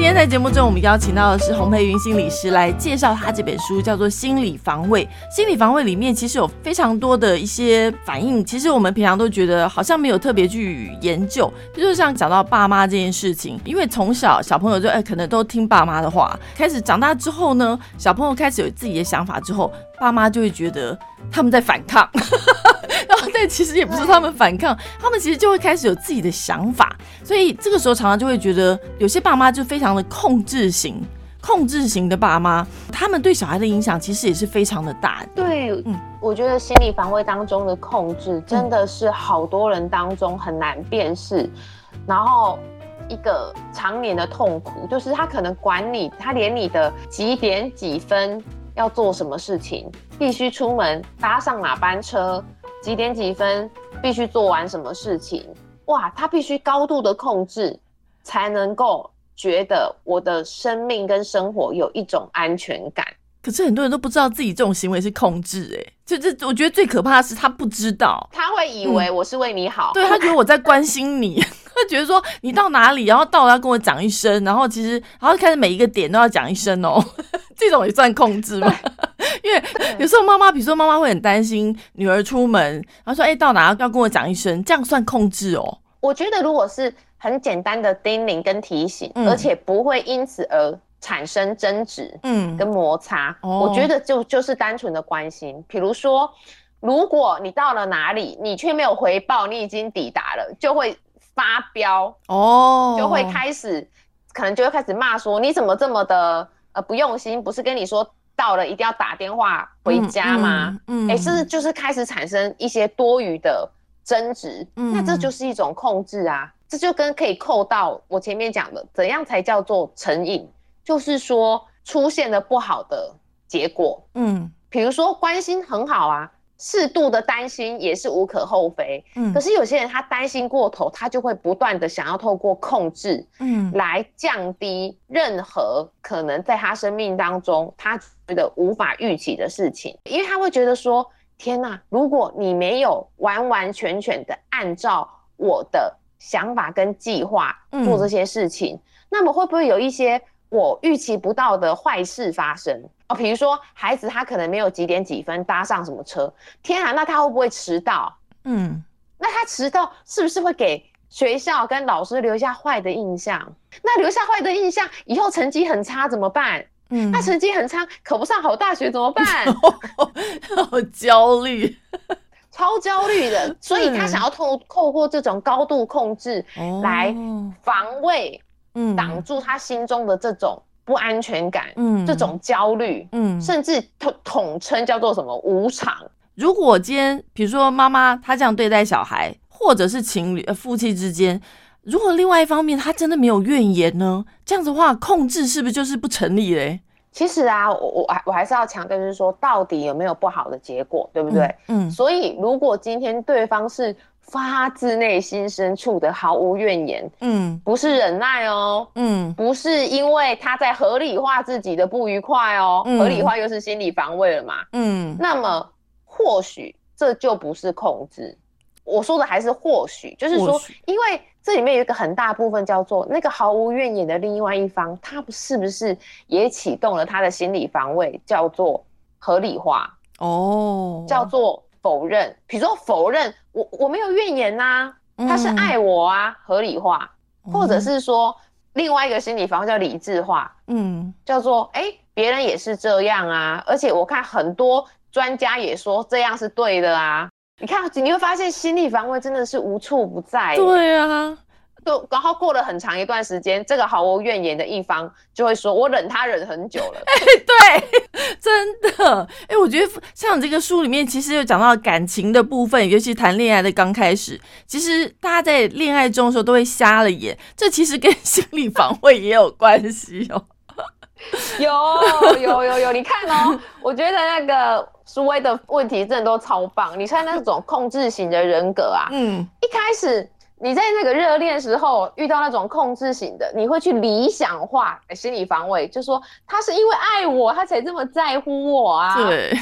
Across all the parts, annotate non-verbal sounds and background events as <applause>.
今天在节目中，我们邀请到的是洪培云心理师来介绍他这本书，叫做《心理防卫》。心理防卫里面其实有非常多的一些反应，其实我们平常都觉得好像没有特别去研究。就是像讲到爸妈这件事情，因为从小小朋友就哎可能都听爸妈的话，开始长大之后呢，小朋友开始有自己的想法之后，爸妈就会觉得他们在反抗。<laughs> 然后，但其实也不是他们反抗，他们其实就会开始有自己的想法，所以这个时候常常就会觉得有些爸妈就非常的控制型、控制型的爸妈，他们对小孩的影响其实也是非常的大。对，嗯，我觉得心理防卫当中的控制真的是好多人当中很难辨识，然后一个常年的痛苦就是他可能管你，他连你的几点几分要做什么事情，必须出门搭上哪班车。几点几分必须做完什么事情？哇，他必须高度的控制，才能够觉得我的生命跟生活有一种安全感。可是很多人都不知道自己这种行为是控制，哎，就这我觉得最可怕的是他不知道，他会以为我是为你好，对他觉得我在关心你，<laughs> 他觉得说你到哪里，然后到了要跟我讲一声，然后其实然后开始每一个点都要讲一声哦，<laughs> 这种也算控制吗？<laughs> 因为有时候妈妈，比如说妈妈会很担心女儿出门，然后说：“哎，到哪要跟我讲一声，这样算控制哦。”我觉得如果是很简单的叮咛跟提醒，而且不会因此而产生争执，嗯，跟摩擦，我觉得就就是单纯的关心。比如说，如果你到了哪里，你却没有回报你已经抵达了，就会发飙哦，就会开始可能就会开始骂说：“你怎么这么的呃不用心？不是跟你说。”到了一定要打电话回家吗？嗯，哎，这就是开始产生一些多余的争执，那这就是一种控制啊。这就跟可以扣到我前面讲的，怎样才叫做成瘾？就是说出现了不好的结果。嗯，比如说关心很好啊。适度的担心也是无可厚非，嗯，可是有些人他担心过头，他就会不断的想要透过控制，嗯，来降低任何可能在他生命当中他觉得无法预期的事情，因为他会觉得说，天哪，如果你没有完完全全的按照我的想法跟计划做这些事情，那么会不会有一些我预期不到的坏事发生？哦，比如说孩子他可能没有几点几分搭上什么车，天啊，那他会不会迟到？嗯，那他迟到是不是会给学校跟老师留下坏的印象？那留下坏的印象，以后成绩很差怎么办？嗯，那成绩很差，考不上好大学怎么办？<laughs> 好焦虑，<laughs> 超焦虑的。所以他想要透透过这种高度控制来防卫，嗯，挡住他心中的这种。不安全感，嗯，这种焦虑，嗯，甚至统统称叫做什么无常。如果今天，比如说妈妈她这样对待小孩，或者是情侣、夫妻之间，如果另外一方面他真的没有怨言呢？这样子的话，控制是不是就是不成立嘞？其实啊，我我还我还是要强调，就是说到底有没有不好的结果，对不对？嗯。所以如果今天对方是。发自内心深处的毫无怨言，嗯，不是忍耐哦，嗯，不是因为他在合理化自己的不愉快哦，合理化又是心理防卫了嘛，嗯，那么或许这就不是控制。我说的还是或许，就是说，因为这里面有一个很大部分叫做那个毫无怨言的另外一方，他是不是也启动了他的心理防卫，叫做合理化哦，叫做。否认，比如说否认我我没有怨言呐，他是爱我啊，合理化，或者是说另外一个心理防叫理智化，嗯，叫做哎别人也是这样啊，而且我看很多专家也说这样是对的啊，你看你会发现心理防卫真的是无处不在，对啊。就然后过了很长一段时间，这个毫无怨言的一方就会说：“我忍他忍很久了。”哎，对，真的。哎，我觉得像这个书里面，其实有讲到感情的部分，尤其谈恋爱的刚开始，其实大家在恋爱中的时候都会瞎了眼，这其实跟心理防卫也有关系哦。<laughs> 有有有有，你看哦，我觉得那个苏威的问题真的都超棒。你看那种控制型的人格啊，嗯，一开始。你在那个热恋时候遇到那种控制型的，你会去理想化心理防卫，就说他是因为爱我，他才这么在乎我啊，对，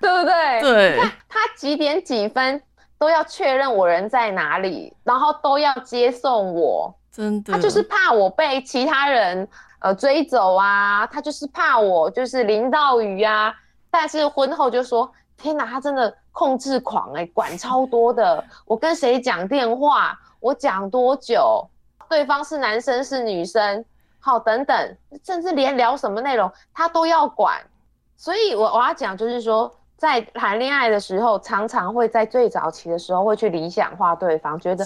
对不对？对，他他几点几分都要确认我人在哪里，然后都要接送我，真的，他就是怕我被其他人呃追走啊，他就是怕我就是淋到雨啊。但是婚后就说，天哪，他真的控制狂哎，管超多的。我跟谁讲电话，我讲多久，对方是男生是女生，好等等，甚至连聊什么内容他都要管。所以，我我要讲就是说。在谈恋爱的时候，常常会在最早期的时候会去理想化对方，觉得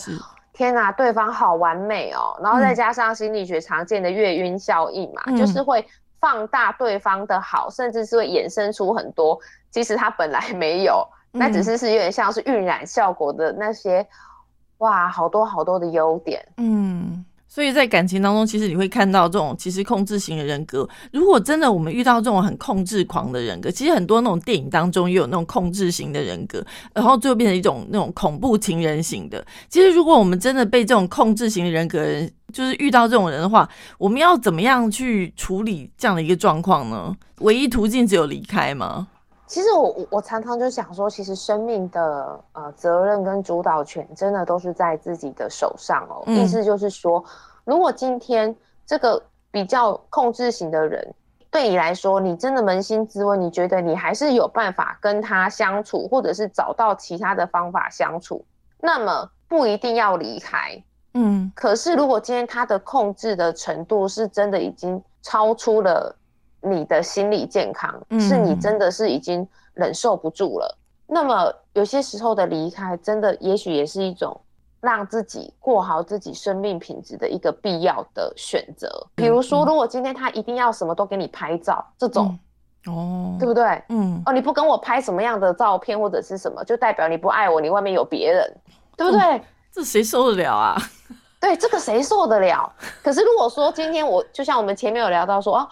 天哪，对方好完美哦。然后再加上心理学常见的月晕效应嘛，就是会放大对方的好，甚至是会衍生出很多其实他本来没有，那只是是有点像是晕染效果的那些，哇，好多好多的优点，嗯。所以在感情当中，其实你会看到这种其实控制型的人格。如果真的我们遇到这种很控制狂的人格，其实很多那种电影当中也有那种控制型的人格，然后最后变成一种那种恐怖情人型的。其实如果我们真的被这种控制型的人格人，就是遇到这种人的话，我们要怎么样去处理这样的一个状况呢？唯一途径只有离开吗？其实我我我常常就想说，其实生命的呃责任跟主导权真的都是在自己的手上哦。意思就是说，如果今天这个比较控制型的人对你来说，你真的扪心自问，你觉得你还是有办法跟他相处，或者是找到其他的方法相处，那么不一定要离开。嗯，可是如果今天他的控制的程度是真的已经超出了。你的心理健康是你真的是已经忍受不住了。那么有些时候的离开，真的也许也是一种让自己过好自己生命品质的一个必要的选择。比如说，如果今天他一定要什么都给你拍照，这种哦，对不对？嗯，哦，你不跟我拍什么样的照片或者是什么，就代表你不爱我，你外面有别人，对不对？这谁受得了啊？对，这个谁受得了？可是如果说今天我就像我们前面有聊到说哦。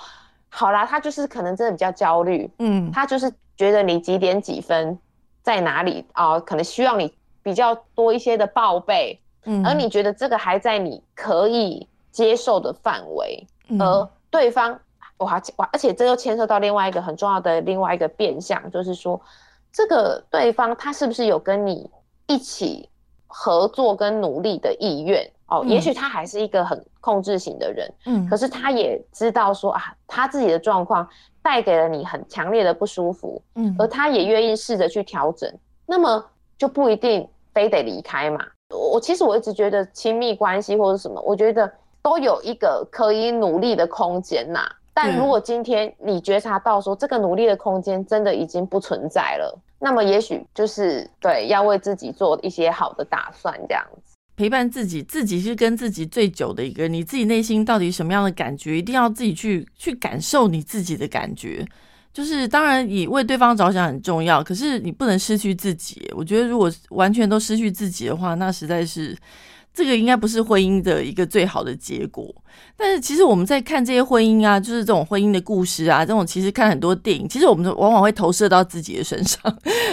好啦，他就是可能真的比较焦虑，嗯，他就是觉得你几点几分在哪里啊？可能需要你比较多一些的报备，嗯，而你觉得这个还在你可以接受的范围，而对方，哇哇，而且这又牵涉到另外一个很重要的另外一个变相，就是说，这个对方他是不是有跟你一起合作跟努力的意愿？哦，也许他还是一个很控制型的人，嗯，可是他也知道说啊，他自己的状况带给了你很强烈的不舒服，嗯，而他也愿意试着去调整，那么就不一定非得离开嘛。我其实我一直觉得亲密关系或者什么，我觉得都有一个可以努力的空间呐。但如果今天你觉察到说这个努力的空间真的已经不存在了，那么也许就是对要为自己做一些好的打算这样子。陪伴自己，自己是跟自己最久的一个。你自己内心到底什么样的感觉，一定要自己去去感受你自己的感觉。就是当然，你为对方着想很重要，可是你不能失去自己。我觉得，如果完全都失去自己的话，那实在是。这个应该不是婚姻的一个最好的结果，但是其实我们在看这些婚姻啊，就是这种婚姻的故事啊，这种其实看很多电影，其实我们往往会投射到自己的身上，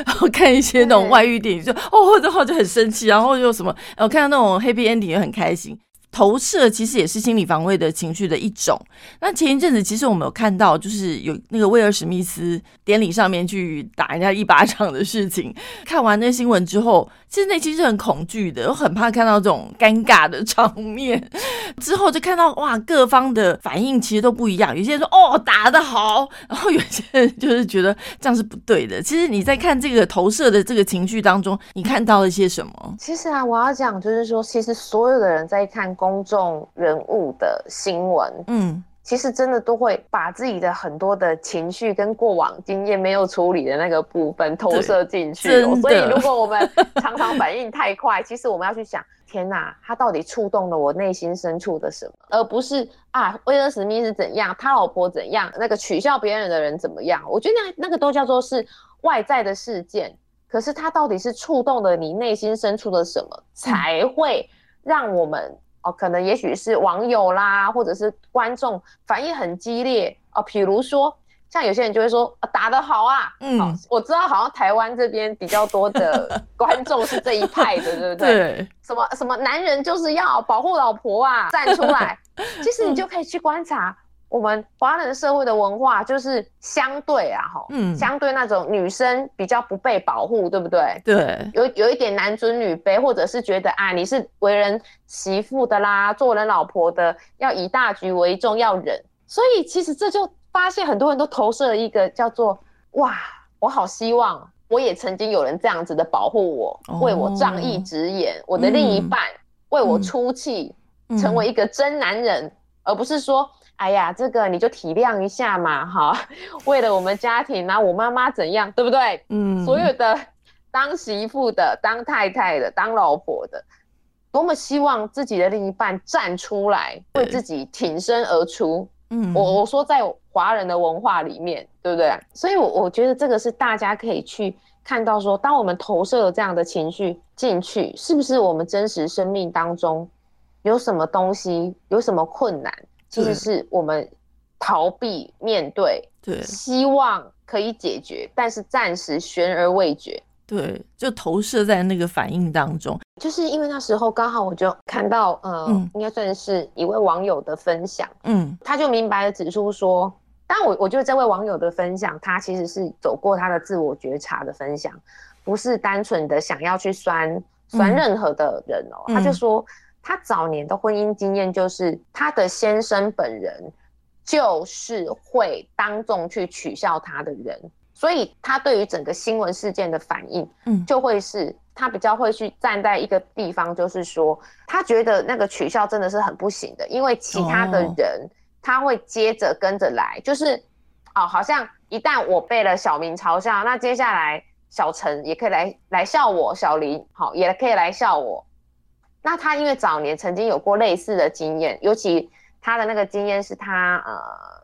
然后看一些那种外遇电影，就哦，然后就很生气，然后又什么，我看到那种 happy ending 也很开心。投射其实也是心理防卫的情绪的一种。那前一阵子，其实我们有看到，就是有那个威尔史密斯典礼上面去打人家一巴掌的事情。<laughs> 看完那新闻之后，其实内心是很恐惧的，我很怕看到这种尴尬的场面。<laughs> 之后就看到哇，各方的反应其实都不一样。有些人说哦打得好，<laughs> 然后有些人就是觉得这样是不对的。其实你在看这个投射的这个情绪当中，你看到了些什么？其实啊，我要讲就是说，其实所有的人在看。公众人物的新闻，嗯，其实真的都会把自己的很多的情绪跟过往经验没有处理的那个部分投射进去。所以，如果我们常常反应太快，<laughs> 其实我们要去想：天哪，他到底触动了我内心深处的什么？而不是啊，威尔史密斯怎样，他老婆怎样，那个取笑别人的人怎么样？我觉得那那个都叫做是外在的事件。可是，他到底是触动了你内心深处的什么，才会让我们？哦，可能也许是网友啦，或者是观众反应很激烈哦。比如说，像有些人就会说打得好啊，嗯，我知道好像台湾这边比较多的 <laughs> 观众是这一派的，对不对？对。什么什么男人就是要保护老婆啊，站出来。<laughs> 其实你就可以去观察，我们华人社会的文化就是相对啊，哈，嗯，相对那种女生比较不被保护，对不对？对，有有一点男尊女卑，或者是觉得啊，你是为人媳妇的啦，做人老婆的要以大局为重，要忍。所以其实这就发现很多人都投射了一个叫做哇，我好希望我也曾经有人这样子的保护我，为我仗义直言，我的另一半为我出气，成为一个真男人，而不是说。哎呀，这个你就体谅一下嘛，哈，<laughs> 为了我们家庭，然后我妈妈怎样，对不对？嗯，所有的当媳妇的、当太太的、当老婆的，多么希望自己的另一半站出来，为自己挺身而出。嗯，我我说在华人的文化里面，对不对？所以，我我觉得这个是大家可以去看到，说当我们投射了这样的情绪进去，是不是我们真实生命当中有什么东西，有什么困难？其实是我们逃避面对，对，希望可以解决，但是暂时悬而未决，对，就投射在那个反应当中。就是因为那时候刚好我就看到，呃，应该算是一位网友的分享，嗯，他就明白的指出说，但我我觉得这位网友的分享，他其实是走过他的自我觉察的分享，不是单纯的想要去酸酸任何的人哦，他就说。他早年的婚姻经验就是，他的先生本人就是会当众去取笑他的人，所以他对于整个新闻事件的反应，嗯，就会是他比较会去站在一个地方，就是说他觉得那个取笑真的是很不行的，因为其他的人他会接着跟着来，就是哦，好像一旦我被了小明嘲笑，那接下来小陈也可以来来笑我，小林好也可以来笑我。那他因为早年曾经有过类似的经验，尤其他的那个经验是他呃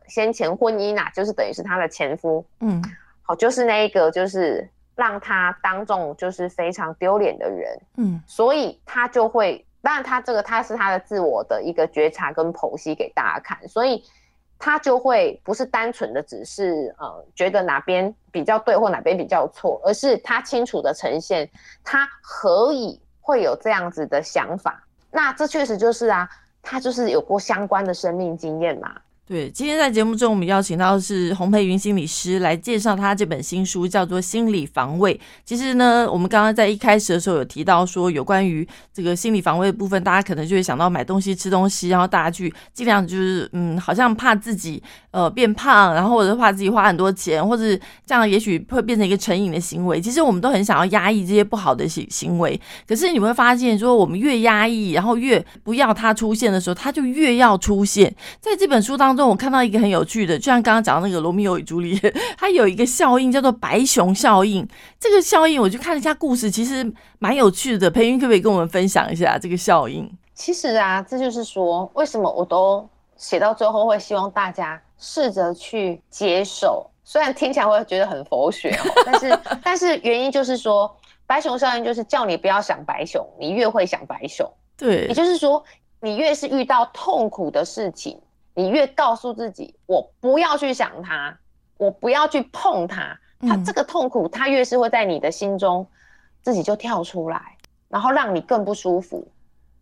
先前婚姻啊，就是等于是他的前夫，嗯，好，就是那一个就是让他当众就是非常丢脸的人，嗯，所以他就会，当然他这个他是他的自我的一个觉察跟剖析给大家看，所以他就会不是单纯的只是呃觉得哪边比较对或哪边比较错，而是他清楚的呈现他何以。会有这样子的想法，那这确实就是啊，他就是有过相关的生命经验嘛。对，今天在节目中，我们邀请到的是洪培云心理师来介绍他这本新书，叫做《心理防卫》。其实呢，我们刚刚在一开始的时候有提到说，有关于这个心理防卫的部分，大家可能就会想到买东西、吃东西，然后大家去尽量就是，嗯，好像怕自己呃变胖，然后或者怕自己花很多钱，或者这样也许会变成一个成瘾的行为。其实我们都很想要压抑这些不好的行行为，可是你会发现，说我们越压抑，然后越不要它出现的时候，它就越要出现。在这本书当中。我看到一个很有趣的，就像刚刚讲的那个《罗密欧与朱丽叶》，<laughs> 它有一个效应叫做白熊效应。这个效应，我就看了一下故事，其实蛮有趣的。培云可不可以跟我们分享一下这个效应？其实啊，这就是说，为什么我都写到最后会希望大家试着去接受，虽然听起来会觉得很佛学哦，<laughs> 但是 <laughs> 但是原因就是说，白熊效应就是叫你不要想白熊，你越会想白熊。对，也就是说，你越是遇到痛苦的事情。你越告诉自己，我不要去想它，我不要去碰它，它这个痛苦，它越是会在你的心中自己就跳出来，然后让你更不舒服。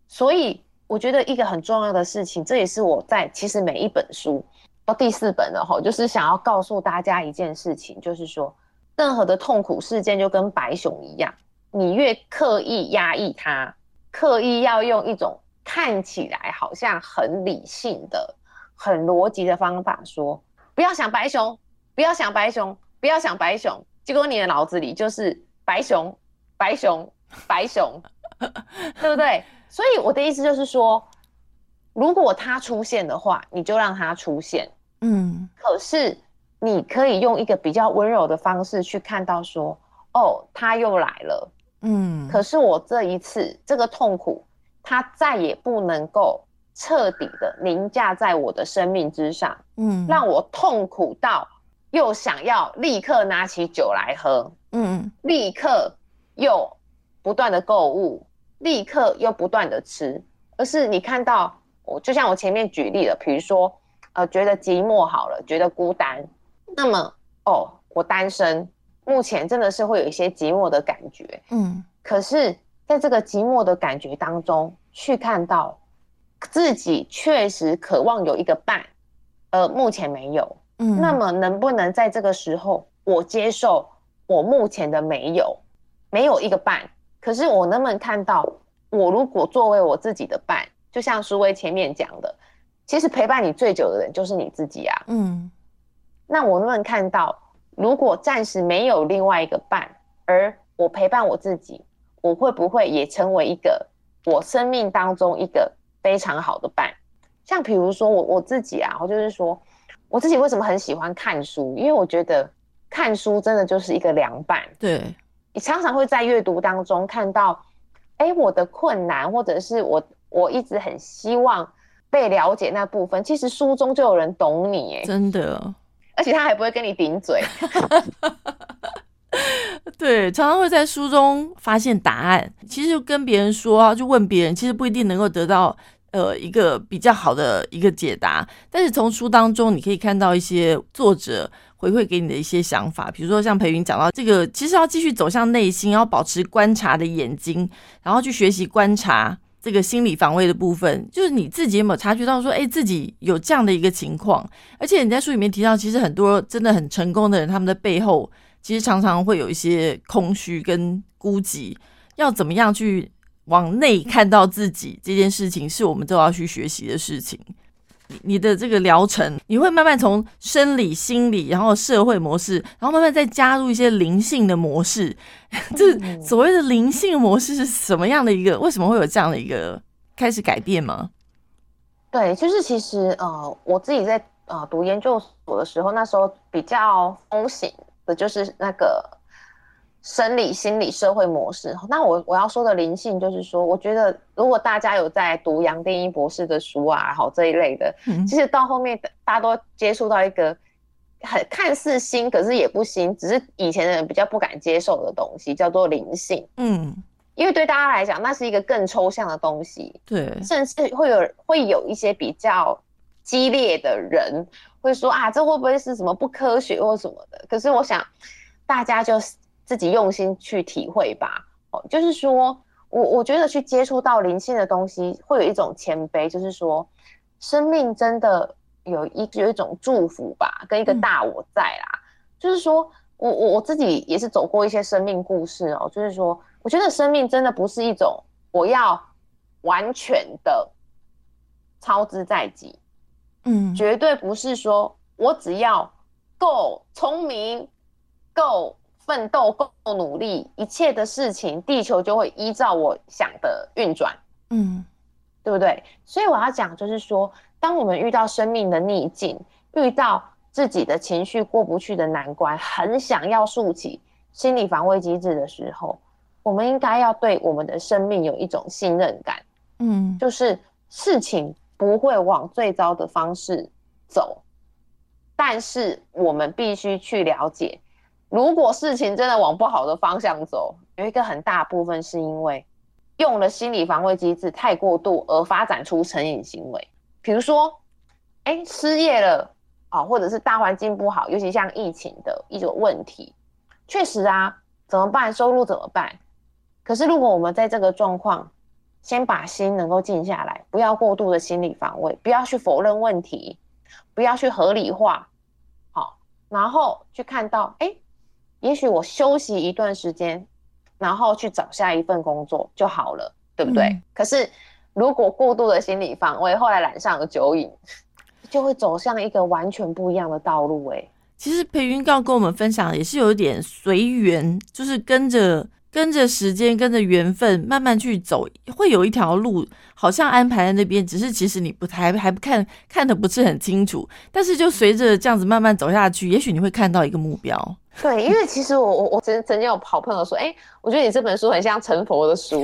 所以我觉得一个很重要的事情，这也是我在其实每一本书到第四本了哈，就是想要告诉大家一件事情，就是说任何的痛苦事件就跟白熊一样，你越刻意压抑它，刻意要用一种看起来好像很理性的。很逻辑的方法说，不要想白熊，不要想白熊，不要想白熊。结果你的脑子里就是白熊，白熊，白熊，对不对？所以我的意思就是说，如果它出现的话，你就让它出现。嗯。可是你可以用一个比较温柔的方式去看到说，哦，它又来了。嗯。可是我这一次这个痛苦，它再也不能够。彻底的凌驾在我的生命之上，嗯，让我痛苦到又想要立刻拿起酒来喝，嗯，立刻又不断的购物，立刻又不断的吃，而是你看到我，就像我前面举例了，比如说，呃，觉得寂寞好了，觉得孤单，那么哦，我单身，目前真的是会有一些寂寞的感觉，嗯，可是在这个寂寞的感觉当中，去看到。自己确实渴望有一个伴，呃，目前没有。嗯，那么能不能在这个时候，我接受我目前的没有，没有一个伴？可是我能不能看到，我如果作为我自己的伴，就像苏威前面讲的，其实陪伴你最久的人就是你自己啊。嗯，那我能不能看到，如果暂时没有另外一个伴，而我陪伴我自己，我会不会也成为一个我生命当中一个非常好的伴？像比如说我我自己啊，我就是说。我自己为什么很喜欢看书？因为我觉得看书真的就是一个良伴。对，你常常会在阅读当中看到，哎，我的困难，或者是我我一直很希望被了解那部分，其实书中就有人懂你，哎，真的，<laughs> 而且他还不会跟你顶嘴。<laughs> 对，常常会在书中发现答案。其实跟别人说啊，就问别人，其实不一定能够得到。呃，一个比较好的一个解答，但是从书当中你可以看到一些作者回馈给你的一些想法，比如说像裴云讲到这个，其实要继续走向内心，要保持观察的眼睛，然后去学习观察这个心理防卫的部分，就是你自己有没有察觉到说，哎，自己有这样的一个情况？而且你在书里面提到，其实很多真的很成功的人，他们的背后其实常常会有一些空虚跟孤寂，要怎么样去？往内看到自己这件事情，是我们都要去学习的事情。你的这个疗程，你会慢慢从生理、心理，然后社会模式，然后慢慢再加入一些灵性的模式。<laughs> 这所谓的灵性模式是什么样的一个？为什么会有这样的一个开始改变吗？对，就是其实呃，我自己在呃读研究所的时候，那时候比较风行的就是那个。生理、心理、社会模式。那我我要说的灵性，就是说，我觉得如果大家有在读杨定一博士的书啊，好这一类的，其实到后面大家都接触到一个很看似新，可是也不新，只是以前的人比较不敢接受的东西，叫做灵性。嗯，因为对大家来讲，那是一个更抽象的东西。对，甚至会有会有一些比较激烈的人会说啊，这会不会是什么不科学或什么的？可是我想，大家就。自己用心去体会吧，哦，就是说我我觉得去接触到灵性的东西，会有一种谦卑，就是说生命真的有一有一种祝福吧，跟一个大我在啦。就是说我我我自己也是走过一些生命故事哦，就是说我觉得生命真的不是一种我要完全的操之在己，嗯，绝对不是说我只要够聪明够。奋斗够努力，一切的事情，地球就会依照我想的运转，嗯，对不对？所以我要讲，就是说，当我们遇到生命的逆境，遇到自己的情绪过不去的难关，很想要竖起心理防卫机制的时候，我们应该要对我们的生命有一种信任感，嗯，就是事情不会往最糟的方式走，但是我们必须去了解。如果事情真的往不好的方向走，有一个很大部分是因为用了心理防卫机制太过度而发展出成瘾行为。比如说，哎，失业了啊，或者是大环境不好，尤其像疫情的一种问题，确实啊，怎么办？收入怎么办？可是如果我们在这个状况，先把心能够静下来，不要过度的心理防卫，不要去否认问题，不要去合理化，好，然后去看到，哎。也许我休息一段时间，然后去找下一份工作就好了，对不对？可是如果过度的心理防卫，后来染上了酒瘾，就会走向一个完全不一样的道路。哎，其实裴云告跟我们分享也是有一点随缘，就是跟着。跟着时间，跟着缘分，慢慢去走，会有一条路，好像安排在那边，只是其实你不太还不看看的不是很清楚，但是就随着这样子慢慢走下去，也许你会看到一个目标。对，因为其实我我我曾曾经有好朋友说，哎，我觉得你这本书很像成佛的书，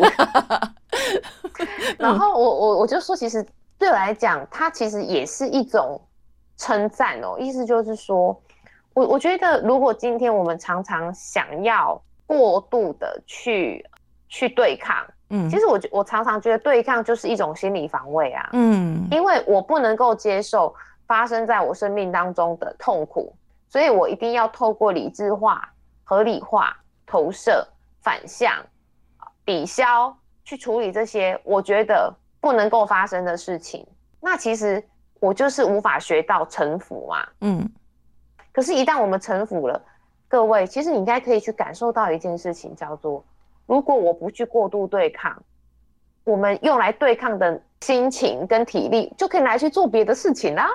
<laughs> 然后我我我就说，其实对我来讲，它其实也是一种称赞哦，意思就是说，我我觉得如果今天我们常常想要。过度的去去对抗，嗯，其实我我常常觉得对抗就是一种心理防卫啊，嗯，因为我不能够接受发生在我生命当中的痛苦，所以我一定要透过理智化、合理化、投射、反向、抵消去处理这些我觉得不能够发生的事情。那其实我就是无法学到臣服嘛。嗯。可是，一旦我们臣服了，各位，其实你应该可以去感受到一件事情，叫做：如果我不去过度对抗，我们用来对抗的心情跟体力，就可以拿去做别的事情啦。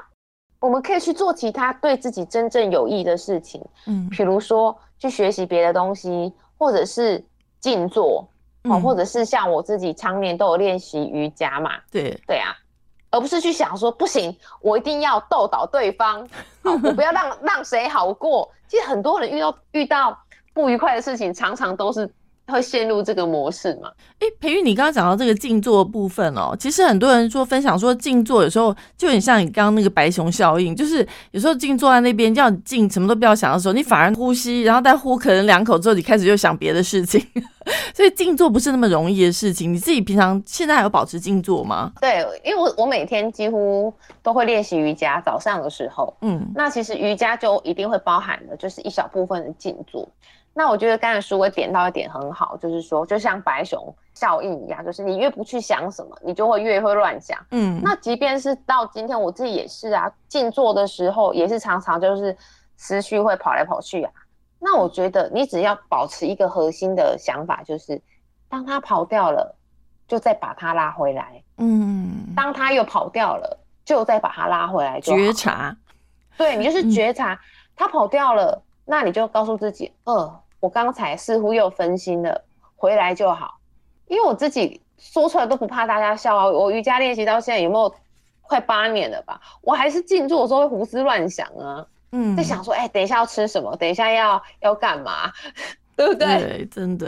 我们可以去做其他对自己真正有益的事情，嗯，比如说去学习别的东西，或者是静坐，哦，或者是像我自己常年都有练习瑜伽嘛，对。对啊，而不是去想说不行，我一定要斗倒对方，<laughs> 好我不要让让谁好过。其实很多人遇到遇到不愉快的事情，常常都是。会陷入这个模式吗？哎，培育，你刚刚讲到这个静坐部分哦，其实很多人说分享说静坐有时候就很像你刚刚那个白熊效应，就是有时候静坐在那边叫你静，什么都不要想的时候，你反而呼吸，然后再呼可能两口之后，你开始就想别的事情，<laughs> 所以静坐不是那么容易的事情。你自己平常现在还有保持静坐吗？对，因为我我每天几乎都会练习瑜伽，早上的时候，嗯，那其实瑜伽就一定会包含的就是一小部分的静坐。那我觉得刚才书会点到一点很好，就是说，就像白熊效应一样，就是你越不去想什么，你就会越会乱想。嗯，那即便是到今天，我自己也是啊，静坐的时候也是常常就是思绪会跑来跑去啊。那我觉得你只要保持一个核心的想法，就是当它跑掉了，就再把它拉回来。嗯，当它又跑掉了，就再把它拉回来。觉察，对你就是觉察他跑掉了，那你就告诉自己，呃。我刚才似乎又分心了，回来就好，因为我自己说出来都不怕大家笑啊。我瑜伽练习到现在有没有快八年了吧？我还是静坐的时候会胡思乱想啊，嗯，在想说，哎，等一下要吃什么？等一下要要干嘛？<laughs> 对不对？对，真的。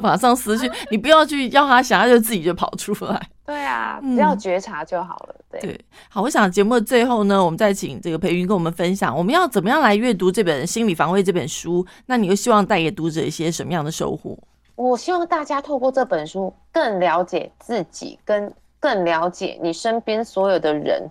马上失去，你不要去要他想，他就自己就跑出来。对啊，只要觉察就好了。对，好，我想节目的最后呢，我们再请这个培云跟我们分享，我们要怎么样来阅读这本《心理防卫》这本书？那你又希望带给读者一些什么样的收获？我希望大家透过这本书，更了解自己，跟更了解你身边所有的人。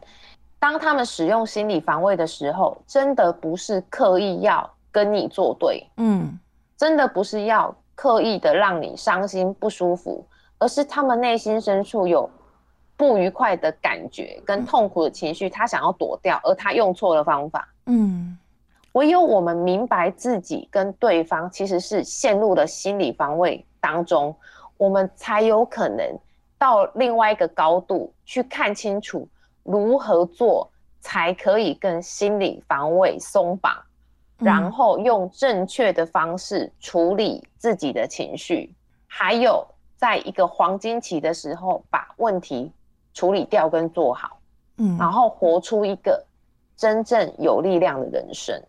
当他们使用心理防卫的时候，真的不是刻意要跟你作对，嗯，真的不是要。刻意的让你伤心不舒服，而是他们内心深处有不愉快的感觉跟痛苦的情绪，他想要躲掉，而他用错了方法。嗯，唯有我们明白自己跟对方其实是陷入了心理防卫当中，我们才有可能到另外一个高度去看清楚如何做才可以跟心理防卫松绑。然后用正确的方式处理自己的情绪，还有在一个黄金期的时候把问题处理掉跟做好，嗯，然后活出一个真正有力量的人生。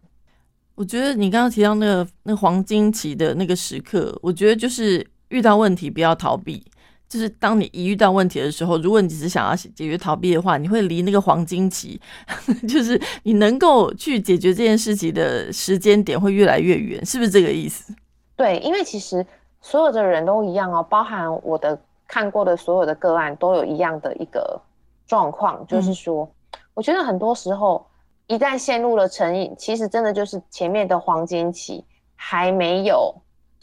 我觉得你刚刚提到那个那黄金期的那个时刻，我觉得就是遇到问题不要逃避。就是当你一遇到问题的时候，如果你只是想要解决逃避的话，你会离那个黄金期，<laughs> 就是你能够去解决这件事情的时间点会越来越远，是不是这个意思？对，因为其实所有的人都一样哦，包含我的看过的所有的个案都有一样的一个状况，就是说，我觉得很多时候一旦陷入了成瘾，其实真的就是前面的黄金期还没有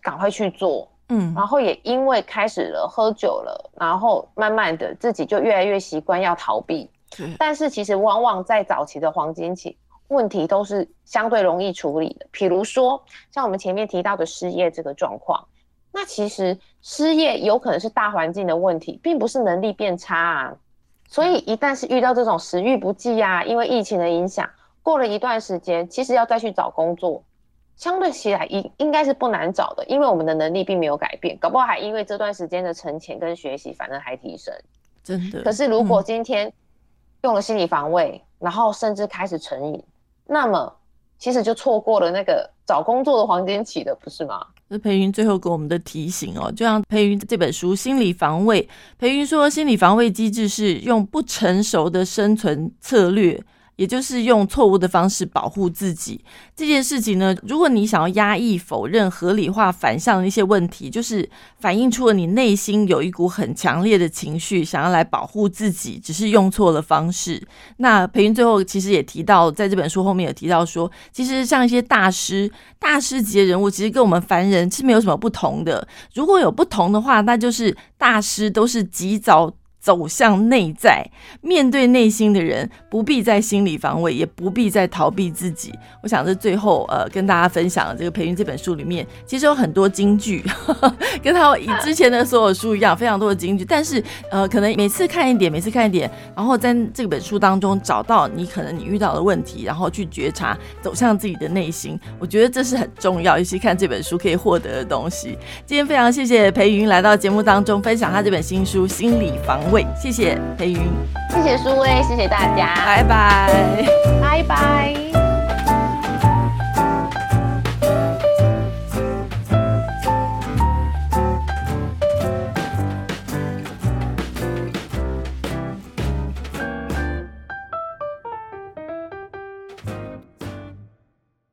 赶快去做。嗯，然后也因为开始了喝酒了，然后慢慢的自己就越来越习惯要逃避。但是其实往往在早期的黄金期，问题都是相对容易处理的。比如说像我们前面提到的失业这个状况，那其实失业有可能是大环境的问题，并不是能力变差啊。所以一旦是遇到这种食欲不济啊，因为疫情的影响，过了一段时间，其实要再去找工作。相对起来应应该是不难找的，因为我们的能力并没有改变，搞不好还因为这段时间的沉潜跟学习，反而还提升。真的。可是如果今天用了心理防卫，然后甚至开始成瘾，那么其实就错过了那个找工作的黄金期的，不是吗？是裴云最后给我们的提醒哦，就像裴云这本书《心理防卫》，裴云说，心理防卫机制是用不成熟的生存策略。也就是用错误的方式保护自己这件事情呢？如果你想要压抑、否认、合理化反向的一些问题，就是反映出了你内心有一股很强烈的情绪，想要来保护自己，只是用错了方式。那培云最后其实也提到，在这本书后面有提到说，其实像一些大师、大师级的人物，其实跟我们凡人是没有什么不同的。如果有不同的话，那就是大师都是及早。走向内在，面对内心的人，不必在心理防卫，也不必再逃避自己。我想这最后呃跟大家分享这个培云这本书里面，其实有很多金句，<laughs> 跟他以之前的所有书一样，非常多的金句。但是呃可能每次看一点，每次看一点，然后在这本书当中找到你可能你遇到的问题，然后去觉察，走向自己的内心。我觉得这是很重要，尤其看这本书可以获得的东西。今天非常谢谢裴云来到节目当中分享他这本新书《心理防谢谢裴云，谢谢苏威，谢谢大家。拜拜，拜拜。